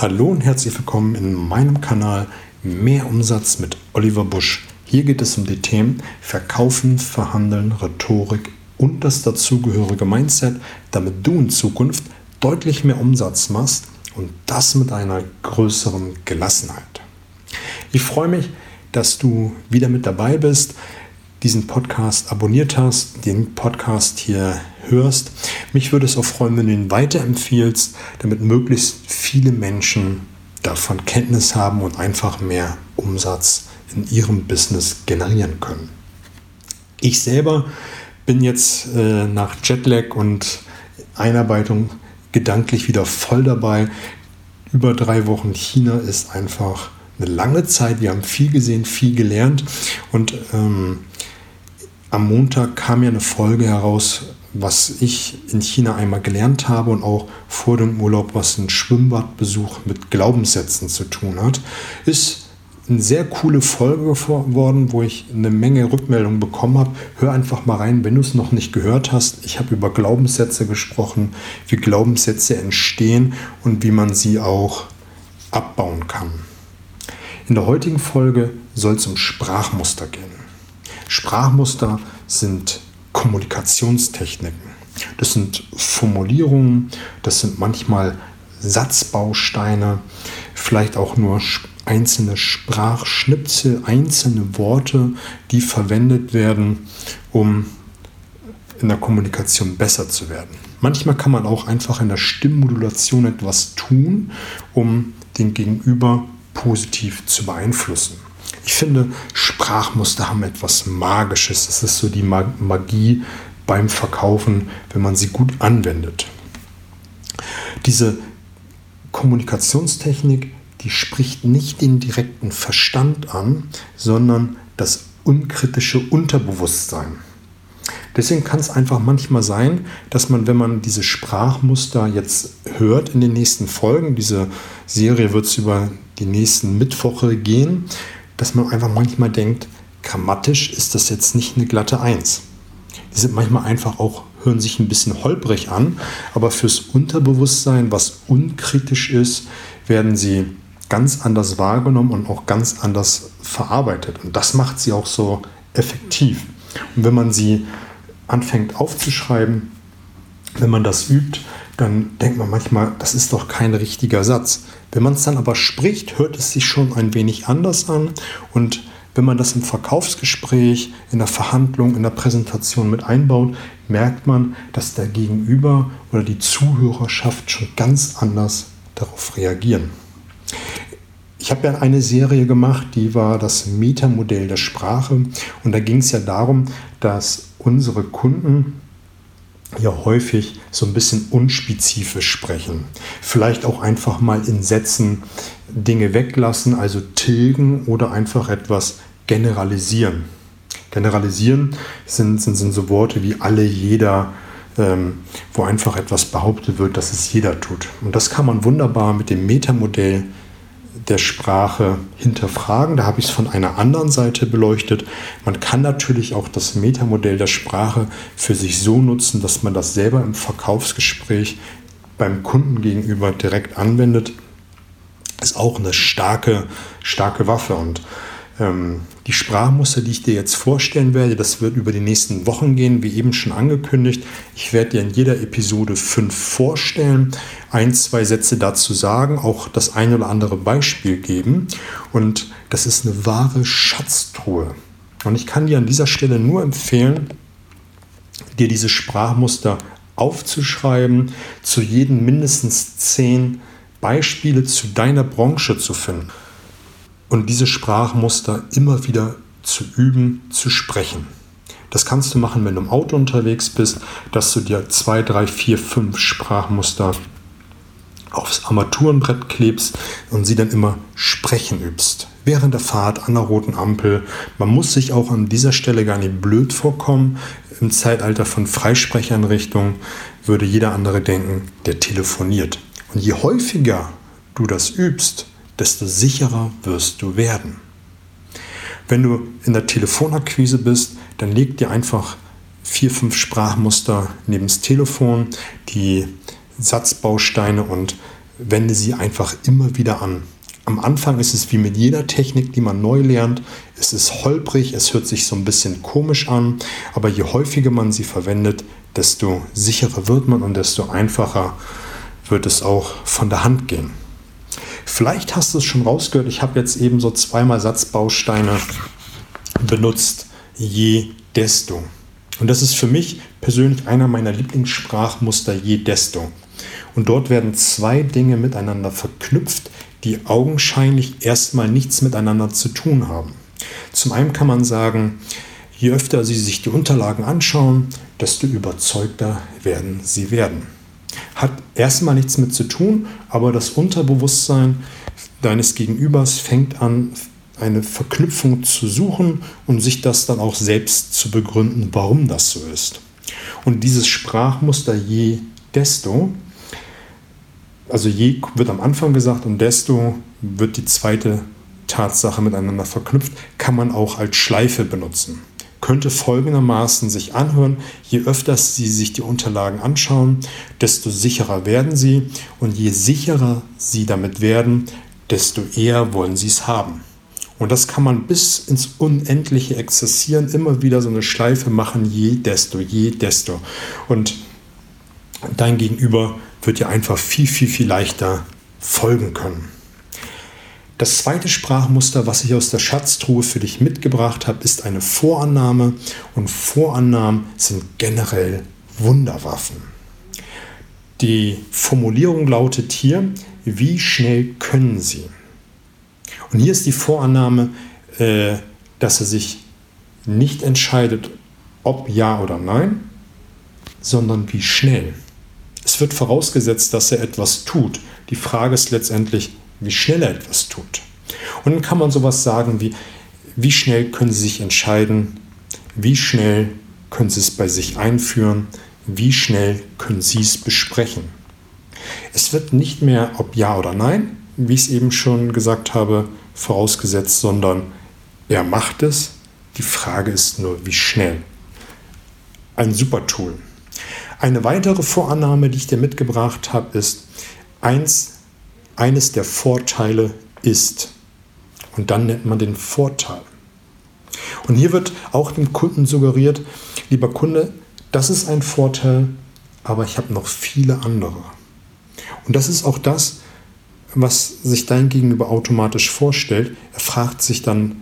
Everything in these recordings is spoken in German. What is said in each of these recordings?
Hallo und herzlich willkommen in meinem Kanal Mehr Umsatz mit Oliver Busch. Hier geht es um die Themen Verkaufen, Verhandeln, Rhetorik und das dazugehörige Mindset, damit du in Zukunft deutlich mehr Umsatz machst und das mit einer größeren Gelassenheit. Ich freue mich, dass du wieder mit dabei bist diesen Podcast abonniert hast, den Podcast hier hörst. Mich würde es auch freuen, wenn du ihn weiterempfiehlst, damit möglichst viele Menschen davon Kenntnis haben und einfach mehr Umsatz in ihrem Business generieren können. Ich selber bin jetzt äh, nach Jetlag und Einarbeitung gedanklich wieder voll dabei. Über drei Wochen China ist einfach eine lange Zeit. Wir haben viel gesehen, viel gelernt und ähm, am Montag kam ja eine Folge heraus, was ich in China einmal gelernt habe und auch vor dem Urlaub, was ein Schwimmbadbesuch mit Glaubenssätzen zu tun hat, ist eine sehr coole Folge geworden, wo ich eine Menge Rückmeldungen bekommen habe. Hör einfach mal rein, wenn du es noch nicht gehört hast. Ich habe über Glaubenssätze gesprochen, wie Glaubenssätze entstehen und wie man sie auch abbauen kann. In der heutigen Folge soll es um Sprachmuster gehen. Sprachmuster sind Kommunikationstechniken. Das sind Formulierungen, das sind manchmal Satzbausteine, vielleicht auch nur einzelne Sprachschnipsel, einzelne Worte, die verwendet werden, um in der Kommunikation besser zu werden. Manchmal kann man auch einfach in der Stimmmodulation etwas tun, um den Gegenüber positiv zu beeinflussen. Ich finde, Sprachmuster haben etwas Magisches. Das ist so die Magie beim Verkaufen, wenn man sie gut anwendet. Diese Kommunikationstechnik, die spricht nicht den direkten Verstand an, sondern das unkritische Unterbewusstsein. Deswegen kann es einfach manchmal sein, dass man, wenn man diese Sprachmuster jetzt hört in den nächsten Folgen, diese Serie wird es über die nächsten Mittwoche gehen, dass man einfach manchmal denkt, grammatisch ist das jetzt nicht eine glatte Eins. Die sind manchmal einfach auch, hören sich ein bisschen holprig an, aber fürs Unterbewusstsein, was unkritisch ist, werden sie ganz anders wahrgenommen und auch ganz anders verarbeitet. Und das macht sie auch so effektiv. Und wenn man sie anfängt aufzuschreiben, wenn man das übt, dann denkt man manchmal, das ist doch kein richtiger Satz. Wenn man es dann aber spricht, hört es sich schon ein wenig anders an und wenn man das im Verkaufsgespräch, in der Verhandlung, in der Präsentation mit einbaut, merkt man, dass der Gegenüber oder die Zuhörerschaft schon ganz anders darauf reagieren. Ich habe ja eine Serie gemacht, die war das Metamodell der Sprache und da ging es ja darum, dass unsere Kunden ja häufig so ein bisschen unspezifisch sprechen. Vielleicht auch einfach mal in Sätzen Dinge weglassen, also tilgen oder einfach etwas generalisieren. Generalisieren sind, sind, sind so Worte wie alle, jeder, ähm, wo einfach etwas behauptet wird, dass es jeder tut. Und das kann man wunderbar mit dem Metamodell der Sprache hinterfragen. Da habe ich es von einer anderen Seite beleuchtet. Man kann natürlich auch das Metamodell der Sprache für sich so nutzen, dass man das selber im Verkaufsgespräch beim Kunden gegenüber direkt anwendet. Ist auch eine starke, starke Waffe. Und die Sprachmuster, die ich dir jetzt vorstellen werde, das wird über die nächsten Wochen gehen, wie eben schon angekündigt. Ich werde dir in jeder Episode fünf vorstellen, ein, zwei Sätze dazu sagen, auch das ein oder andere Beispiel geben. Und das ist eine wahre Schatztruhe. Und ich kann dir an dieser Stelle nur empfehlen, dir diese Sprachmuster aufzuschreiben, zu jedem mindestens zehn Beispiele zu deiner Branche zu finden und diese Sprachmuster immer wieder zu üben, zu sprechen. Das kannst du machen, wenn du im Auto unterwegs bist, dass du dir zwei, drei, vier, fünf Sprachmuster aufs Armaturenbrett klebst und sie dann immer sprechen übst. Während der Fahrt an der roten Ampel. Man muss sich auch an dieser Stelle gar nicht blöd vorkommen. Im Zeitalter von Freisprecheinrichtungen würde jeder andere denken, der telefoniert. Und je häufiger du das übst, desto sicherer wirst du werden. Wenn du in der Telefonakquise bist, dann leg dir einfach vier, fünf Sprachmuster neben das Telefon, die Satzbausteine und wende sie einfach immer wieder an. Am Anfang ist es wie mit jeder Technik, die man neu lernt. Es ist holprig, es hört sich so ein bisschen komisch an, aber je häufiger man sie verwendet, desto sicherer wird man und desto einfacher wird es auch von der Hand gehen. Vielleicht hast du es schon rausgehört, ich habe jetzt eben so zweimal Satzbausteine benutzt, je desto. Und das ist für mich persönlich einer meiner Lieblingssprachmuster, je desto. Und dort werden zwei Dinge miteinander verknüpft, die augenscheinlich erstmal nichts miteinander zu tun haben. Zum einen kann man sagen, je öfter Sie sich die Unterlagen anschauen, desto überzeugter werden Sie werden. Hat erstmal nichts mit zu tun, aber das Unterbewusstsein deines Gegenübers fängt an, eine Verknüpfung zu suchen und sich das dann auch selbst zu begründen, warum das so ist. Und dieses Sprachmuster je desto, also je wird am Anfang gesagt und desto wird die zweite Tatsache miteinander verknüpft, kann man auch als Schleife benutzen. Könnte folgendermaßen sich anhören, je öfter Sie sich die Unterlagen anschauen, desto sicherer werden Sie und je sicherer Sie damit werden, desto eher wollen Sie es haben. Und das kann man bis ins Unendliche exzessieren, immer wieder so eine Schleife machen, je desto, je desto. Und dein Gegenüber wird dir einfach viel, viel, viel leichter folgen können. Das zweite Sprachmuster, was ich aus der Schatztruhe für dich mitgebracht habe, ist eine Vorannahme. Und Vorannahmen sind generell Wunderwaffen. Die Formulierung lautet hier, wie schnell können sie? Und hier ist die Vorannahme, äh, dass er sich nicht entscheidet, ob ja oder nein, sondern wie schnell. Es wird vorausgesetzt, dass er etwas tut. Die Frage ist letztendlich, wie schnell er etwas tut. Und dann kann man sowas sagen wie, wie schnell können Sie sich entscheiden, wie schnell können Sie es bei sich einführen, wie schnell können Sie es besprechen. Es wird nicht mehr ob ja oder nein, wie ich es eben schon gesagt habe, vorausgesetzt, sondern er macht es. Die Frage ist nur, wie schnell. Ein super Tool. Eine weitere Vorannahme, die ich dir mitgebracht habe, ist, eins, eines der Vorteile ist. Und dann nennt man den Vorteil. Und hier wird auch dem Kunden suggeriert, lieber Kunde, das ist ein Vorteil, aber ich habe noch viele andere. Und das ist auch das, was sich dein Gegenüber automatisch vorstellt. Er fragt sich dann,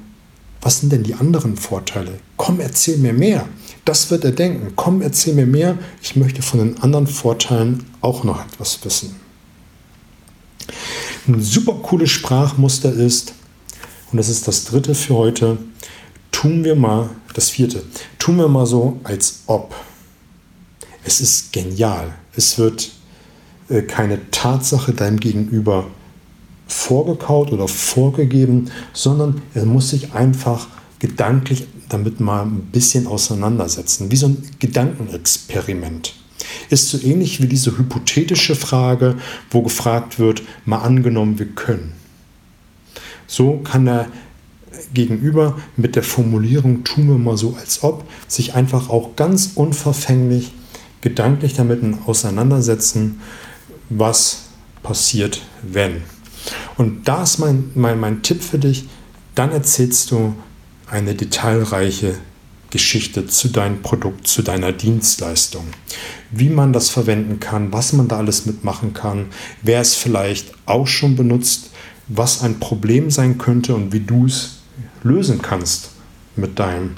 was sind denn die anderen Vorteile? Komm, erzähl mir mehr. Das wird er denken. Komm, erzähl mir mehr. Ich möchte von den anderen Vorteilen auch noch etwas wissen. Ein super cooles Sprachmuster ist, und das ist das dritte für heute, tun wir mal, das vierte, tun wir mal so, als ob. Es ist genial. Es wird äh, keine Tatsache deinem Gegenüber vorgekaut oder vorgegeben, sondern er muss sich einfach gedanklich damit mal ein bisschen auseinandersetzen, wie so ein Gedankenexperiment. Ist so ähnlich wie diese hypothetische Frage, wo gefragt wird, mal angenommen, wir können. So kann er gegenüber mit der Formulierung tun wir mal so als ob sich einfach auch ganz unverfänglich gedanklich damit auseinandersetzen, was passiert, wenn. Und da ist mein, mein, mein Tipp für dich, dann erzählst du eine detailreiche Geschichte zu deinem Produkt, zu deiner Dienstleistung. Wie man das verwenden kann, was man da alles mitmachen kann, wer es vielleicht auch schon benutzt, was ein Problem sein könnte und wie du es lösen kannst mit deinem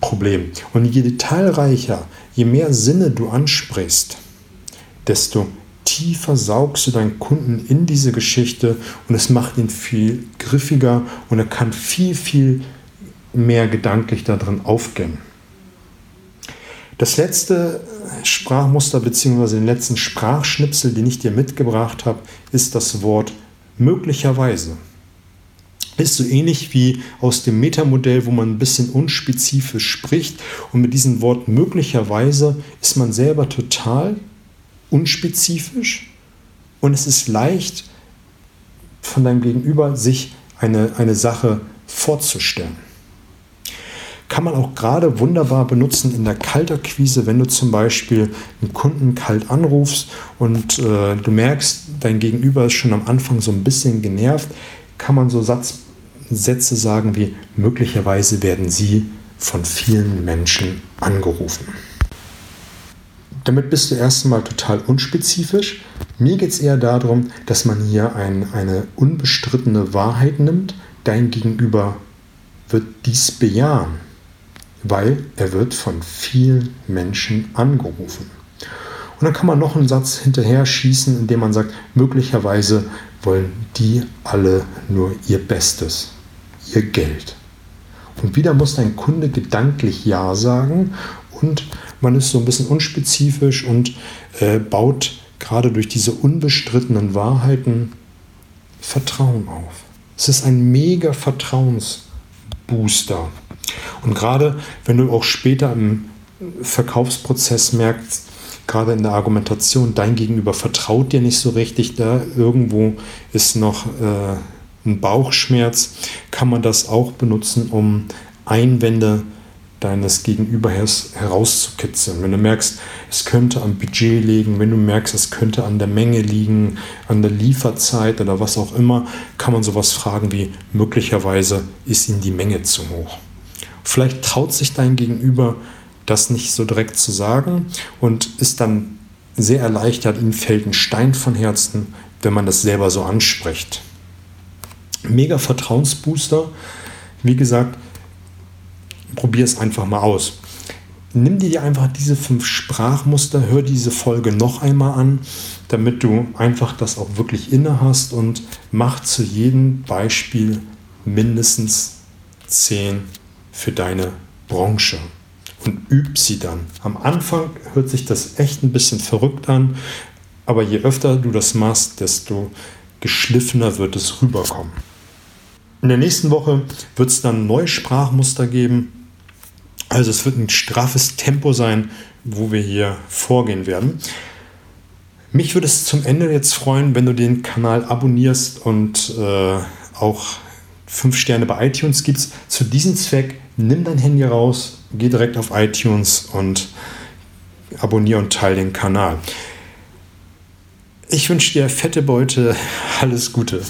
Problem. Und je detailreicher, je mehr Sinne du ansprichst, desto tiefer saugst du deinen Kunden in diese Geschichte und es macht ihn viel griffiger und er kann viel, viel mehr gedanklich darin aufgehen. Das letzte Sprachmuster bzw. den letzten Sprachschnipsel, den ich dir mitgebracht habe, ist das Wort möglicherweise. Ist so ähnlich wie aus dem Metamodell, wo man ein bisschen unspezifisch spricht und mit diesem Wort möglicherweise ist man selber total unspezifisch und es ist leicht von deinem Gegenüber sich eine, eine Sache vorzustellen. Kann man auch gerade wunderbar benutzen in der Kaltakquise, wenn du zum Beispiel einen Kunden kalt anrufst und äh, du merkst, dein Gegenüber ist schon am Anfang so ein bisschen genervt, kann man so Satz, Sätze sagen wie möglicherweise werden sie von vielen Menschen angerufen. Damit bist du erstmal total unspezifisch. Mir geht es eher darum, dass man hier ein, eine unbestrittene Wahrheit nimmt. Dein Gegenüber wird dies bejahen, weil er wird von vielen Menschen angerufen. Und dann kann man noch einen Satz hinterher schießen, indem man sagt, möglicherweise wollen die alle nur ihr Bestes, ihr Geld. Und wieder muss dein Kunde gedanklich Ja sagen und man ist so ein bisschen unspezifisch und äh, baut gerade durch diese unbestrittenen Wahrheiten Vertrauen auf. Es ist ein mega Vertrauensbooster. Und gerade wenn du auch später im Verkaufsprozess merkst, gerade in der Argumentation, dein Gegenüber vertraut dir nicht so richtig, da irgendwo ist noch äh, ein Bauchschmerz, kann man das auch benutzen, um Einwände deines Gegenübers herauszukitzeln. Wenn du merkst, es könnte am Budget liegen, wenn du merkst, es könnte an der Menge liegen, an der Lieferzeit oder was auch immer, kann man sowas fragen wie möglicherweise ist ihm die Menge zu hoch. Vielleicht traut sich dein Gegenüber das nicht so direkt zu sagen und ist dann sehr erleichtert, ihm fällt ein Stein von Herzen, wenn man das selber so anspricht. Mega Vertrauensbooster. Wie gesagt, probier es einfach mal aus. Nimm dir einfach diese fünf Sprachmuster, hör diese Folge noch einmal an, damit du einfach das auch wirklich inne hast und mach zu jedem Beispiel mindestens zehn für deine Branche und üb sie dann. Am Anfang hört sich das echt ein bisschen verrückt an, aber je öfter du das machst, desto geschliffener wird es rüberkommen. In der nächsten Woche wird es dann neue Sprachmuster geben, also es wird ein straffes Tempo sein, wo wir hier vorgehen werden. Mich würde es zum Ende jetzt freuen, wenn du den Kanal abonnierst und äh, auch fünf Sterne bei iTunes gibst. Zu diesem Zweck nimm dein Handy raus, geh direkt auf iTunes und abonniere und teile den Kanal. Ich wünsche dir fette Beute, alles Gute.